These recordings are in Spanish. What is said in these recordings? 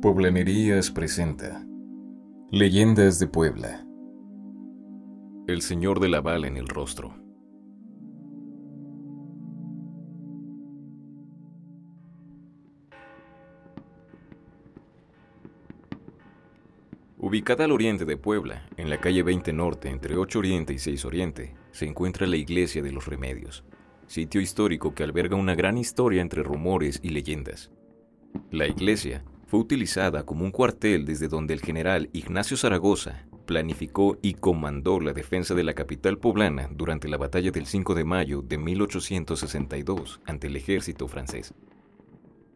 Poblanerías presenta Leyendas de Puebla. El señor de la bala en el rostro. Ubicada al oriente de Puebla, en la calle 20 Norte, entre 8 Oriente y 6 Oriente, se encuentra la Iglesia de los Remedios, sitio histórico que alberga una gran historia entre rumores y leyendas. La iglesia fue utilizada como un cuartel desde donde el general Ignacio Zaragoza planificó y comandó la defensa de la capital poblana durante la batalla del 5 de mayo de 1862 ante el ejército francés.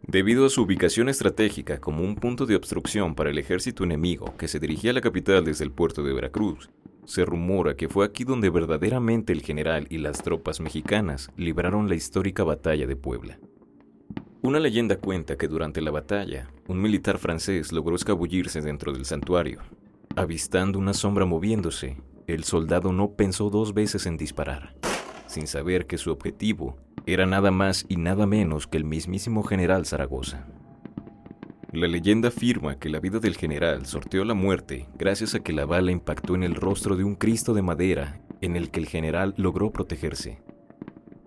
Debido a su ubicación estratégica como un punto de obstrucción para el ejército enemigo que se dirigía a la capital desde el puerto de Veracruz, se rumora que fue aquí donde verdaderamente el general y las tropas mexicanas libraron la histórica batalla de Puebla. Una leyenda cuenta que durante la batalla, un militar francés logró escabullirse dentro del santuario. Avistando una sombra moviéndose, el soldado no pensó dos veces en disparar, sin saber que su objetivo era nada más y nada menos que el mismísimo general Zaragoza. La leyenda afirma que la vida del general sorteó la muerte gracias a que la bala impactó en el rostro de un Cristo de madera en el que el general logró protegerse.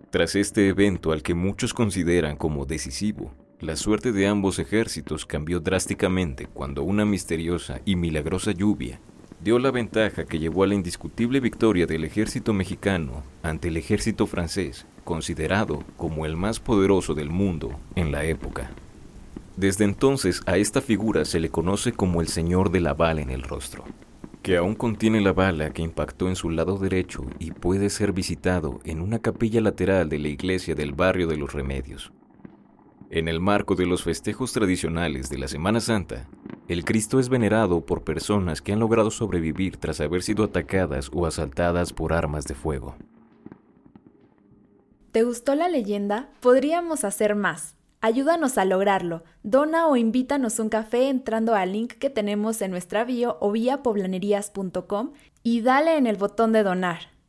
Tras este evento al que muchos consideran como decisivo, la suerte de ambos ejércitos cambió drásticamente cuando una misteriosa y milagrosa lluvia dio la ventaja que llevó a la indiscutible victoria del ejército mexicano ante el ejército francés, considerado como el más poderoso del mundo en la época. Desde entonces a esta figura se le conoce como el Señor de la bala en el rostro que aún contiene la bala que impactó en su lado derecho y puede ser visitado en una capilla lateral de la iglesia del barrio de los Remedios. En el marco de los festejos tradicionales de la Semana Santa, el Cristo es venerado por personas que han logrado sobrevivir tras haber sido atacadas o asaltadas por armas de fuego. ¿Te gustó la leyenda? Podríamos hacer más. Ayúdanos a lograrlo. Dona o invítanos un café entrando al link que tenemos en nuestra bio o vía poblanerías.com y dale en el botón de donar.